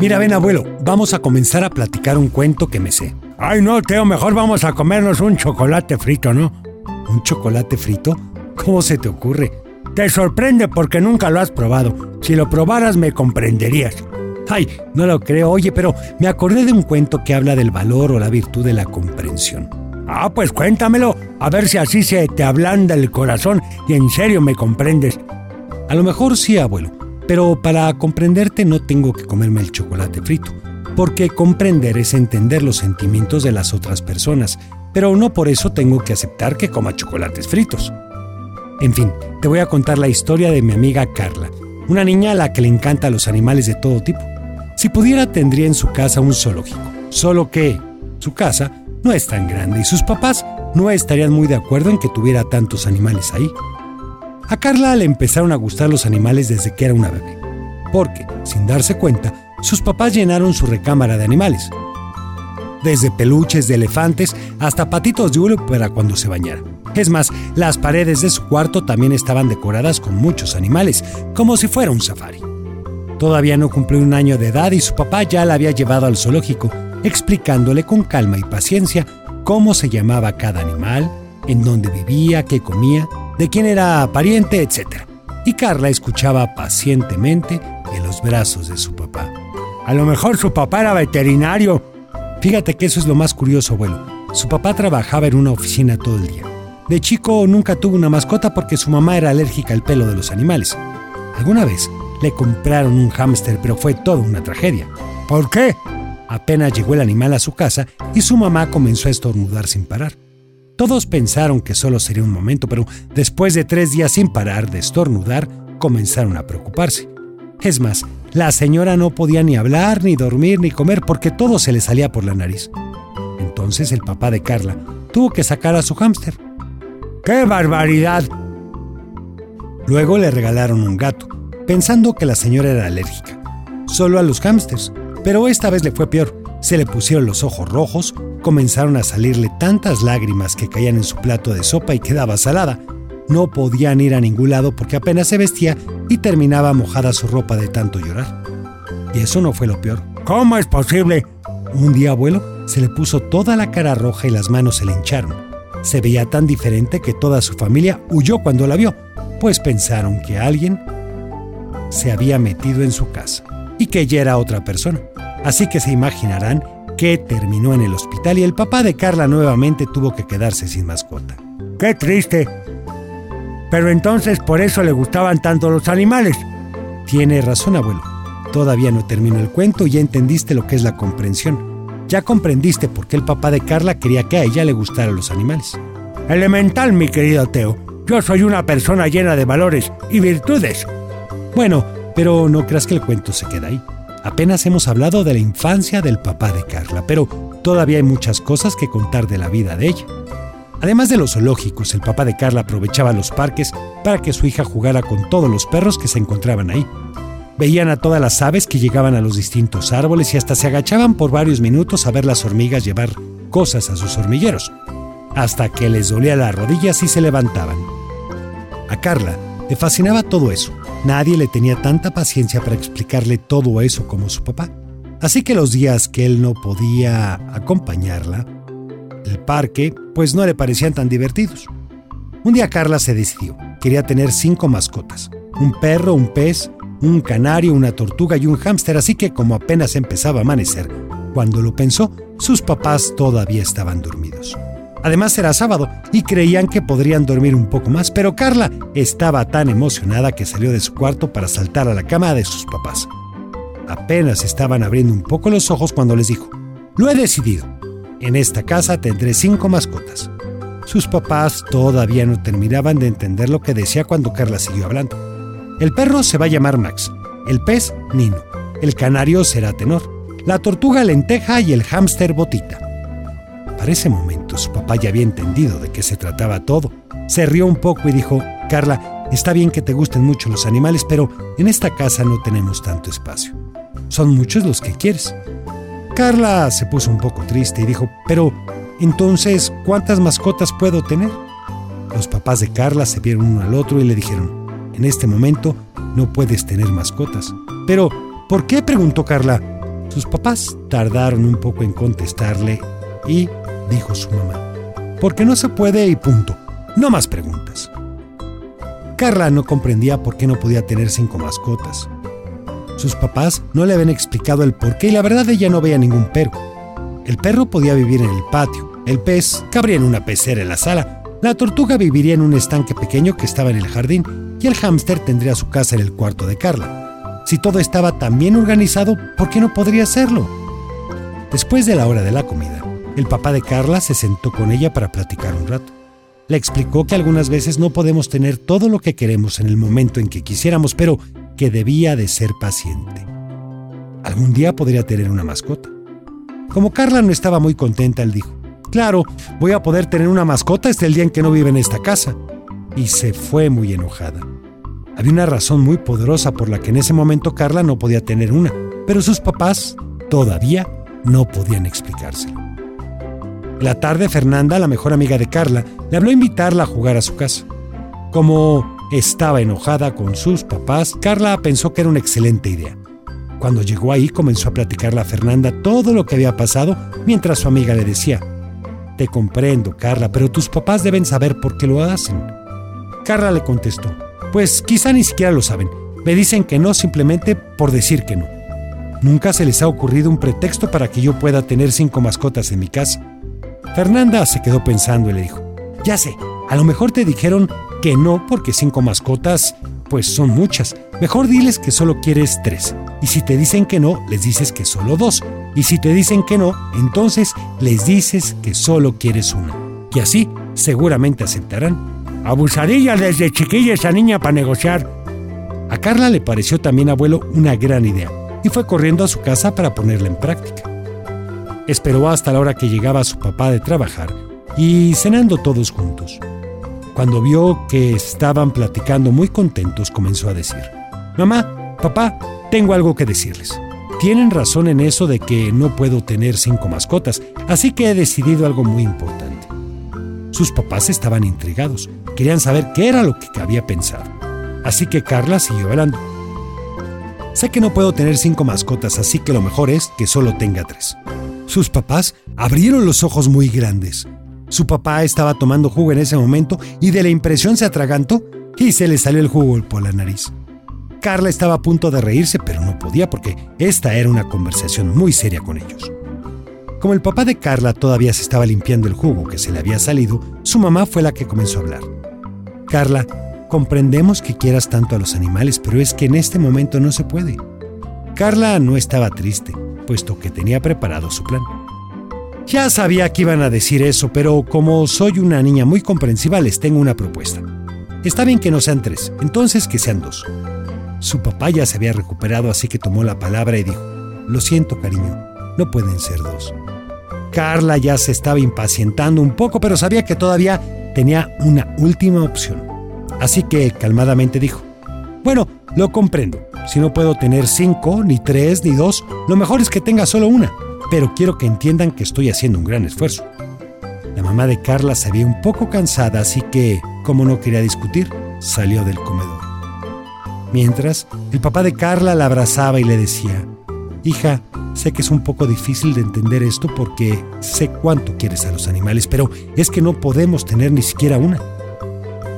Mira, ven abuelo, vamos a comenzar a platicar un cuento que me sé. Ay, no, Teo, mejor vamos a comernos un chocolate frito, ¿no? ¿Un chocolate frito? ¿Cómo se te ocurre? Te sorprende porque nunca lo has probado. Si lo probaras me comprenderías. Ay, no lo creo. Oye, pero me acordé de un cuento que habla del valor o la virtud de la comprensión. Ah, pues cuéntamelo, a ver si así se te ablanda el corazón y en serio me comprendes. A lo mejor sí, abuelo, pero para comprenderte no tengo que comerme el chocolate frito, porque comprender es entender los sentimientos de las otras personas, pero no por eso tengo que aceptar que coma chocolates fritos. En fin, te voy a contar la historia de mi amiga Carla, una niña a la que le encantan los animales de todo tipo. Si pudiera tendría en su casa un zoológico, solo que su casa no es tan grande y sus papás no estarían muy de acuerdo en que tuviera tantos animales ahí. A Carla le empezaron a gustar los animales desde que era una bebé, porque, sin darse cuenta, sus papás llenaron su recámara de animales. Desde peluches de elefantes hasta patitos de hule para cuando se bañara. Es más, las paredes de su cuarto también estaban decoradas con muchos animales, como si fuera un safari. Todavía no cumplió un año de edad y su papá ya la había llevado al zoológico, explicándole con calma y paciencia cómo se llamaba cada animal, en dónde vivía, qué comía de quién era pariente, etc. Y Carla escuchaba pacientemente en los brazos de su papá. A lo mejor su papá era veterinario. Fíjate que eso es lo más curioso, abuelo. Su papá trabajaba en una oficina todo el día. De chico nunca tuvo una mascota porque su mamá era alérgica al pelo de los animales. Alguna vez le compraron un hámster, pero fue toda una tragedia. ¿Por qué? Apenas llegó el animal a su casa y su mamá comenzó a estornudar sin parar. Todos pensaron que solo sería un momento, pero después de tres días sin parar de estornudar, comenzaron a preocuparse. Es más, la señora no podía ni hablar, ni dormir, ni comer porque todo se le salía por la nariz. Entonces el papá de Carla tuvo que sacar a su hámster. ¡Qué barbaridad! Luego le regalaron un gato, pensando que la señora era alérgica, solo a los hámsters, pero esta vez le fue peor. Se le pusieron los ojos rojos, comenzaron a salirle tantas lágrimas que caían en su plato de sopa y quedaba salada. No podían ir a ningún lado porque apenas se vestía y terminaba mojada su ropa de tanto llorar. Y eso no fue lo peor. ¿Cómo es posible? Un día, abuelo, se le puso toda la cara roja y las manos se le hincharon. Se veía tan diferente que toda su familia huyó cuando la vio, pues pensaron que alguien se había metido en su casa y que ella era otra persona. Así que se imaginarán que terminó en el hospital y el papá de Carla nuevamente tuvo que quedarse sin mascota. ¡Qué triste! Pero entonces por eso le gustaban tanto los animales. Tiene razón, abuelo. Todavía no terminó el cuento y ya entendiste lo que es la comprensión. Ya comprendiste por qué el papá de Carla quería que a ella le gustaran los animales. Elemental, mi querido Teo. Yo soy una persona llena de valores y virtudes. Bueno, pero no creas que el cuento se queda ahí. Apenas hemos hablado de la infancia del papá de Carla, pero todavía hay muchas cosas que contar de la vida de ella. Además de los zoológicos, el papá de Carla aprovechaba los parques para que su hija jugara con todos los perros que se encontraban ahí. Veían a todas las aves que llegaban a los distintos árboles y hasta se agachaban por varios minutos a ver las hormigas llevar cosas a sus hormigueros, hasta que les dolía las rodillas y se levantaban. A Carla le fascinaba todo eso Nadie le tenía tanta paciencia para explicarle todo eso como su papá. Así que los días que él no podía acompañarla, el parque, pues no le parecían tan divertidos. Un día Carla se decidió. Quería tener cinco mascotas. Un perro, un pez, un canario, una tortuga y un hámster, así que como apenas empezaba a amanecer, cuando lo pensó, sus papás todavía estaban dormidos. Además era sábado y creían que podrían dormir un poco más, pero Carla estaba tan emocionada que salió de su cuarto para saltar a la cama de sus papás. Apenas estaban abriendo un poco los ojos cuando les dijo, lo he decidido, en esta casa tendré cinco mascotas. Sus papás todavía no terminaban de entender lo que decía cuando Carla siguió hablando. El perro se va a llamar Max, el pez Nino, el canario será Tenor, la tortuga Lenteja y el hámster Botita. Para ese momento su papá ya había entendido de qué se trataba todo. Se rió un poco y dijo, Carla, está bien que te gusten mucho los animales, pero en esta casa no tenemos tanto espacio. Son muchos los que quieres. Carla se puso un poco triste y dijo, pero entonces, ¿cuántas mascotas puedo tener? Los papás de Carla se vieron uno al otro y le dijeron, en este momento no puedes tener mascotas. Pero, ¿por qué? preguntó Carla. Sus papás tardaron un poco en contestarle y dijo su mamá, porque no se puede y punto, no más preguntas. Carla no comprendía por qué no podía tener cinco mascotas. Sus papás no le habían explicado el por qué y la verdad ella no veía ningún perro. El perro podía vivir en el patio, el pez cabría en una pecera en la sala, la tortuga viviría en un estanque pequeño que estaba en el jardín y el hámster tendría su casa en el cuarto de Carla. Si todo estaba tan bien organizado, ¿por qué no podría hacerlo? Después de la hora de la comida, el papá de Carla se sentó con ella para platicar un rato. Le explicó que algunas veces no podemos tener todo lo que queremos en el momento en que quisiéramos, pero que debía de ser paciente. Algún día podría tener una mascota. Como Carla no estaba muy contenta, él dijo, Claro, voy a poder tener una mascota hasta el día en que no vive en esta casa. Y se fue muy enojada. Había una razón muy poderosa por la que en ese momento Carla no podía tener una, pero sus papás todavía no podían explicárselo. La tarde Fernanda, la mejor amiga de Carla, le habló a invitarla a jugar a su casa. Como estaba enojada con sus papás, Carla pensó que era una excelente idea. Cuando llegó ahí comenzó a platicarle a Fernanda todo lo que había pasado mientras su amiga le decía, Te comprendo, Carla, pero tus papás deben saber por qué lo hacen. Carla le contestó, Pues quizá ni siquiera lo saben. Me dicen que no simplemente por decir que no. Nunca se les ha ocurrido un pretexto para que yo pueda tener cinco mascotas en mi casa. Fernanda se quedó pensando y le dijo, ya sé, a lo mejor te dijeron que no porque cinco mascotas, pues son muchas. Mejor diles que solo quieres tres. Y si te dicen que no, les dices que solo dos. Y si te dicen que no, entonces les dices que solo quieres una. Y así seguramente aceptarán. Abusaría desde chiquilla esa niña para negociar. A Carla le pareció también abuelo una gran idea y fue corriendo a su casa para ponerla en práctica. Esperó hasta la hora que llegaba su papá de trabajar y cenando todos juntos. Cuando vio que estaban platicando muy contentos, comenzó a decir, Mamá, papá, tengo algo que decirles. Tienen razón en eso de que no puedo tener cinco mascotas, así que he decidido algo muy importante. Sus papás estaban intrigados, querían saber qué era lo que había pensado. Así que Carla siguió hablando. Sé que no puedo tener cinco mascotas, así que lo mejor es que solo tenga tres. Sus papás abrieron los ojos muy grandes. Su papá estaba tomando jugo en ese momento y de la impresión se atragantó y se le salió el jugo por la nariz. Carla estaba a punto de reírse, pero no podía porque esta era una conversación muy seria con ellos. Como el papá de Carla todavía se estaba limpiando el jugo que se le había salido, su mamá fue la que comenzó a hablar. Carla, comprendemos que quieras tanto a los animales, pero es que en este momento no se puede. Carla no estaba triste, puesto que tenía preparado su plan. Ya sabía que iban a decir eso, pero como soy una niña muy comprensiva, les tengo una propuesta. Está bien que no sean tres, entonces que sean dos. Su papá ya se había recuperado, así que tomó la palabra y dijo, Lo siento, cariño, no pueden ser dos. Carla ya se estaba impacientando un poco, pero sabía que todavía tenía una última opción. Así que calmadamente dijo, Bueno, lo comprendo. Si no puedo tener cinco, ni tres, ni dos, lo mejor es que tenga solo una. Pero quiero que entiendan que estoy haciendo un gran esfuerzo. La mamá de Carla se veía un poco cansada, así que, como no quería discutir, salió del comedor. Mientras, el papá de Carla la abrazaba y le decía, Hija, sé que es un poco difícil de entender esto porque sé cuánto quieres a los animales, pero es que no podemos tener ni siquiera una.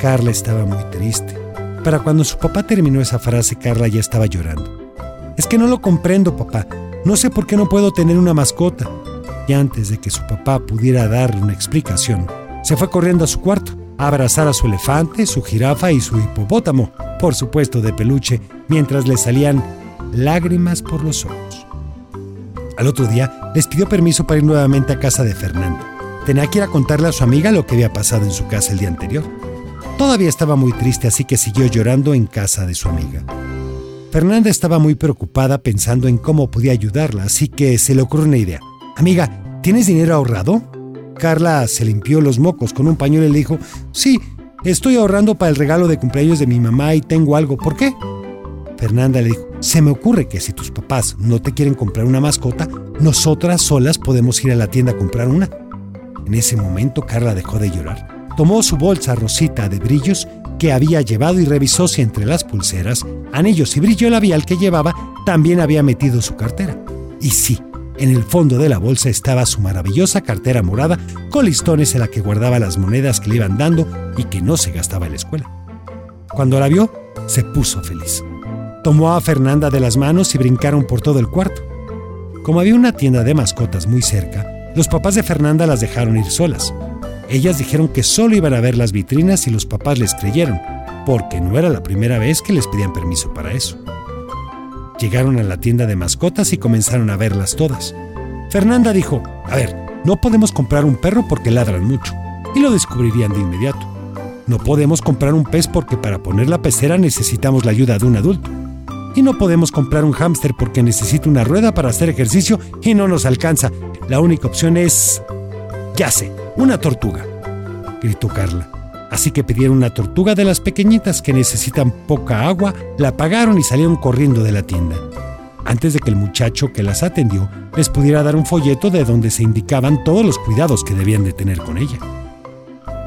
Carla estaba muy triste. Para cuando su papá terminó esa frase, Carla ya estaba llorando. Es que no lo comprendo, papá. No sé por qué no puedo tener una mascota. Y antes de que su papá pudiera darle una explicación, se fue corriendo a su cuarto a abrazar a su elefante, su jirafa y su hipopótamo, por supuesto de peluche, mientras le salían lágrimas por los ojos. Al otro día, les pidió permiso para ir nuevamente a casa de Fernando. Tenía que ir a contarle a su amiga lo que había pasado en su casa el día anterior. Todavía estaba muy triste, así que siguió llorando en casa de su amiga. Fernanda estaba muy preocupada pensando en cómo podía ayudarla, así que se le ocurrió una idea. Amiga, ¿tienes dinero ahorrado? Carla se limpió los mocos con un pañuelo y le dijo, sí, estoy ahorrando para el regalo de cumpleaños de mi mamá y tengo algo. ¿Por qué? Fernanda le dijo, se me ocurre que si tus papás no te quieren comprar una mascota, nosotras solas podemos ir a la tienda a comprar una. En ese momento Carla dejó de llorar tomó su bolsa rosita de brillos que había llevado y revisó si entre las pulseras, anillos y brillo labial que llevaba también había metido su cartera. Y sí, en el fondo de la bolsa estaba su maravillosa cartera morada con listones en la que guardaba las monedas que le iban dando y que no se gastaba en la escuela. Cuando la vio, se puso feliz. Tomó a Fernanda de las manos y brincaron por todo el cuarto. Como había una tienda de mascotas muy cerca, los papás de Fernanda las dejaron ir solas. Ellas dijeron que solo iban a ver las vitrinas y los papás les creyeron, porque no era la primera vez que les pedían permiso para eso. Llegaron a la tienda de mascotas y comenzaron a verlas todas. Fernanda dijo, a ver, no podemos comprar un perro porque ladran mucho, y lo descubrirían de inmediato. No podemos comprar un pez porque para poner la pecera necesitamos la ayuda de un adulto. Y no podemos comprar un hámster porque necesita una rueda para hacer ejercicio y no nos alcanza. La única opción es... Ya sé, una tortuga, gritó Carla. Así que pidieron una tortuga de las pequeñitas que necesitan poca agua, la pagaron y salieron corriendo de la tienda. Antes de que el muchacho que las atendió les pudiera dar un folleto de donde se indicaban todos los cuidados que debían de tener con ella.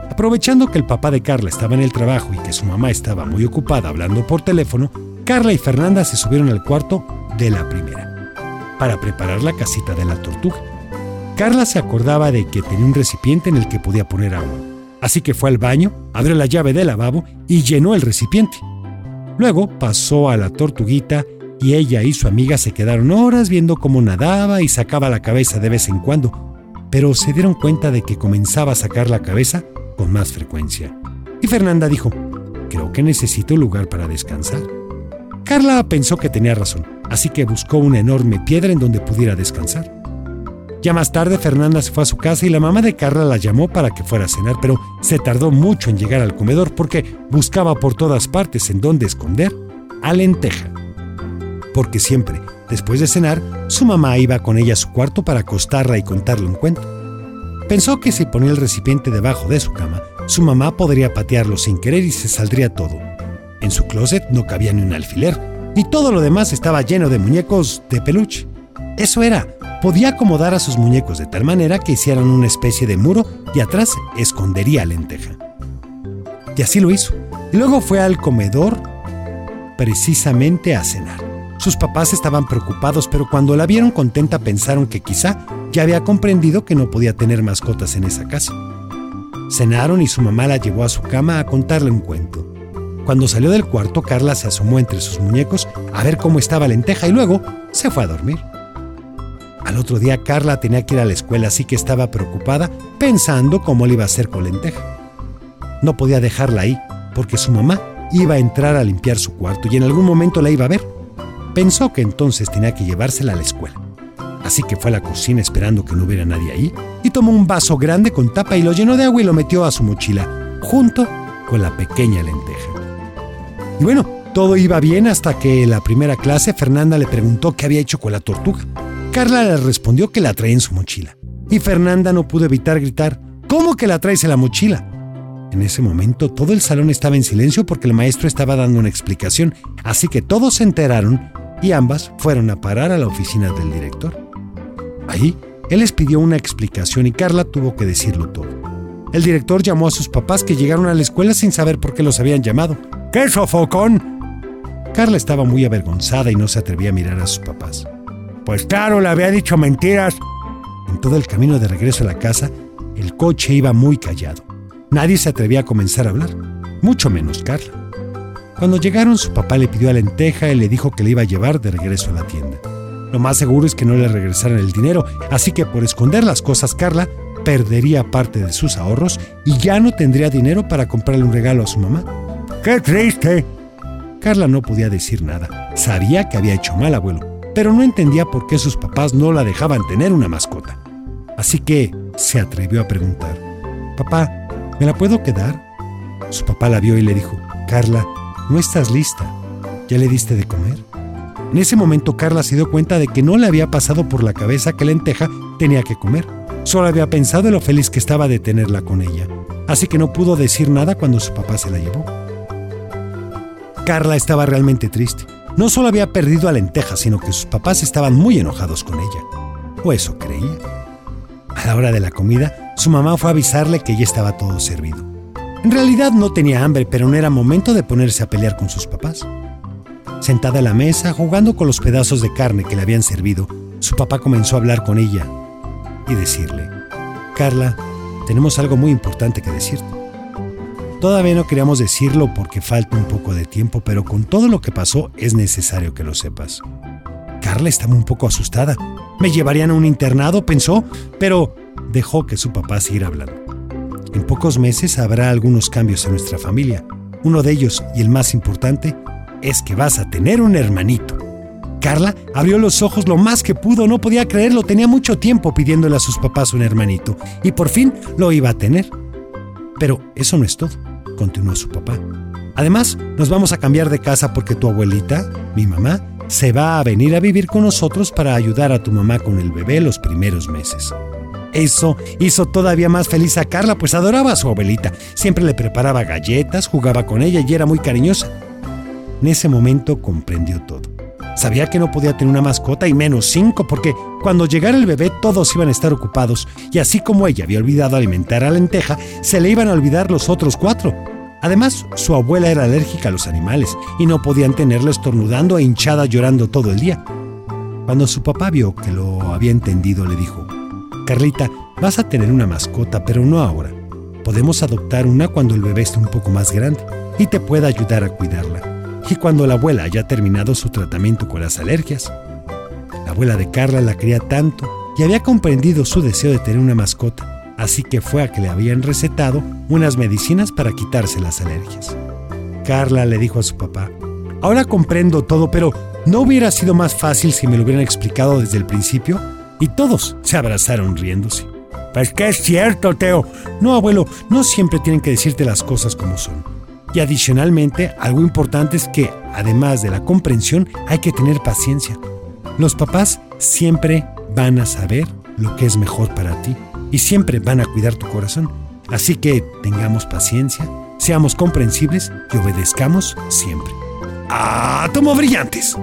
Aprovechando que el papá de Carla estaba en el trabajo y que su mamá estaba muy ocupada hablando por teléfono, Carla y Fernanda se subieron al cuarto de la primera para preparar la casita de la tortuga. Carla se acordaba de que tenía un recipiente en el que podía poner agua Así que fue al baño, abrió la llave del lavabo y llenó el recipiente. Luego pasó a la tortuguita y ella y su amiga se quedaron horas viendo cómo nadaba y sacaba la cabeza de vez en cuando, pero se dieron cuenta de que comenzaba a sacar la cabeza con más frecuencia. Y Fernanda dijo, creo que necesito un lugar para descansar. Carla pensó que tenía razón, así que buscó una enorme piedra en donde pudiera descansar. Ya más tarde Fernanda se fue a su casa y la mamá de Carla la llamó para que fuera a cenar, pero se tardó mucho en llegar al comedor porque buscaba por todas partes en dónde esconder a Lenteja. Porque siempre, después de cenar, su mamá iba con ella a su cuarto para acostarla y contarle un cuento. Pensó que si ponía el recipiente debajo de su cama, su mamá podría patearlo sin querer y se saldría todo. En su closet no cabía ni un alfiler, y todo lo demás estaba lleno de muñecos de peluche. Eso era, podía acomodar a sus muñecos de tal manera que hicieran una especie de muro y atrás escondería a lenteja. Y así lo hizo. Y luego fue al comedor precisamente a cenar. Sus papás estaban preocupados, pero cuando la vieron contenta pensaron que quizá ya había comprendido que no podía tener mascotas en esa casa. Cenaron y su mamá la llevó a su cama a contarle un cuento. Cuando salió del cuarto, Carla se asomó entre sus muñecos a ver cómo estaba Lenteja y luego se fue a dormir. Al otro día Carla tenía que ir a la escuela, así que estaba preocupada pensando cómo le iba a hacer con lenteja. No podía dejarla ahí, porque su mamá iba a entrar a limpiar su cuarto y en algún momento la iba a ver. Pensó que entonces tenía que llevársela a la escuela. Así que fue a la cocina esperando que no hubiera nadie ahí y tomó un vaso grande con tapa y lo llenó de agua y lo metió a su mochila, junto con la pequeña lenteja. Y bueno, todo iba bien hasta que en la primera clase Fernanda le preguntó qué había hecho con la tortuga. Carla le respondió que la traía en su mochila. Y Fernanda no pudo evitar gritar, ¿Cómo que la traes en la mochila? En ese momento todo el salón estaba en silencio porque el maestro estaba dando una explicación, así que todos se enteraron y ambas fueron a parar a la oficina del director. Ahí, él les pidió una explicación y Carla tuvo que decirlo todo. El director llamó a sus papás que llegaron a la escuela sin saber por qué los habían llamado. ¡Qué sofocón! Carla estaba muy avergonzada y no se atrevía a mirar a sus papás. Pues claro, le había dicho mentiras. En todo el camino de regreso a la casa, el coche iba muy callado. Nadie se atrevía a comenzar a hablar, mucho menos Carla. Cuando llegaron, su papá le pidió a Lenteja y le dijo que le iba a llevar de regreso a la tienda. Lo más seguro es que no le regresaran el dinero, así que por esconder las cosas, Carla perdería parte de sus ahorros y ya no tendría dinero para comprarle un regalo a su mamá. ¡Qué triste! Carla no podía decir nada. Sabía que había hecho mal, abuelo, pero no entendía por qué sus papás no la dejaban tener una mascota. Así que se atrevió a preguntar, Papá, ¿me la puedo quedar? Su papá la vio y le dijo, Carla, no estás lista. ¿Ya le diste de comer? En ese momento Carla se dio cuenta de que no le había pasado por la cabeza que Lenteja tenía que comer. Solo había pensado en lo feliz que estaba de tenerla con ella. Así que no pudo decir nada cuando su papá se la llevó. Carla estaba realmente triste. No solo había perdido a Lenteja, sino que sus papás estaban muy enojados con ella. O eso creía. A la hora de la comida, su mamá fue a avisarle que ya estaba todo servido. En realidad no tenía hambre, pero no era momento de ponerse a pelear con sus papás. Sentada a la mesa, jugando con los pedazos de carne que le habían servido, su papá comenzó a hablar con ella y decirle, Carla, tenemos algo muy importante que decirte. Todavía no queríamos decirlo porque falta un poco de tiempo, pero con todo lo que pasó es necesario que lo sepas. Carla estaba un poco asustada. Me llevarían a un internado, pensó, pero dejó que su papá siguiera hablando. En pocos meses habrá algunos cambios en nuestra familia. Uno de ellos, y el más importante, es que vas a tener un hermanito. Carla abrió los ojos lo más que pudo, no podía creerlo, tenía mucho tiempo pidiéndole a sus papás un hermanito, y por fin lo iba a tener. Pero eso no es todo, continuó su papá. Además, nos vamos a cambiar de casa porque tu abuelita, mi mamá, se va a venir a vivir con nosotros para ayudar a tu mamá con el bebé los primeros meses. Eso hizo todavía más feliz a Carla, pues adoraba a su abuelita. Siempre le preparaba galletas, jugaba con ella y era muy cariñosa. En ese momento comprendió todo. Sabía que no podía tener una mascota y menos cinco, porque cuando llegara el bebé todos iban a estar ocupados, y así como ella había olvidado alimentar a lenteja, se le iban a olvidar los otros cuatro. Además, su abuela era alérgica a los animales y no podían tenerla estornudando e hinchada llorando todo el día. Cuando su papá vio que lo había entendido, le dijo, Carlita, vas a tener una mascota, pero no ahora. Podemos adoptar una cuando el bebé esté un poco más grande y te pueda ayudar a cuidarla. Y cuando la abuela haya terminado su tratamiento con las alergias. La abuela de Carla la quería tanto y había comprendido su deseo de tener una mascota, así que fue a que le habían recetado unas medicinas para quitarse las alergias. Carla le dijo a su papá, ahora comprendo todo, pero ¿no hubiera sido más fácil si me lo hubieran explicado desde el principio? y todos se abrazaron riéndose. Pues que es cierto, Teo. No, abuelo, no siempre tienen que decirte las cosas como son. Y adicionalmente, algo importante es que, además de la comprensión, hay que tener paciencia. Los papás siempre van a saber lo que es mejor para ti y siempre van a cuidar tu corazón. Así que tengamos paciencia, seamos comprensibles y obedezcamos siempre. ¡Átomo brillantes!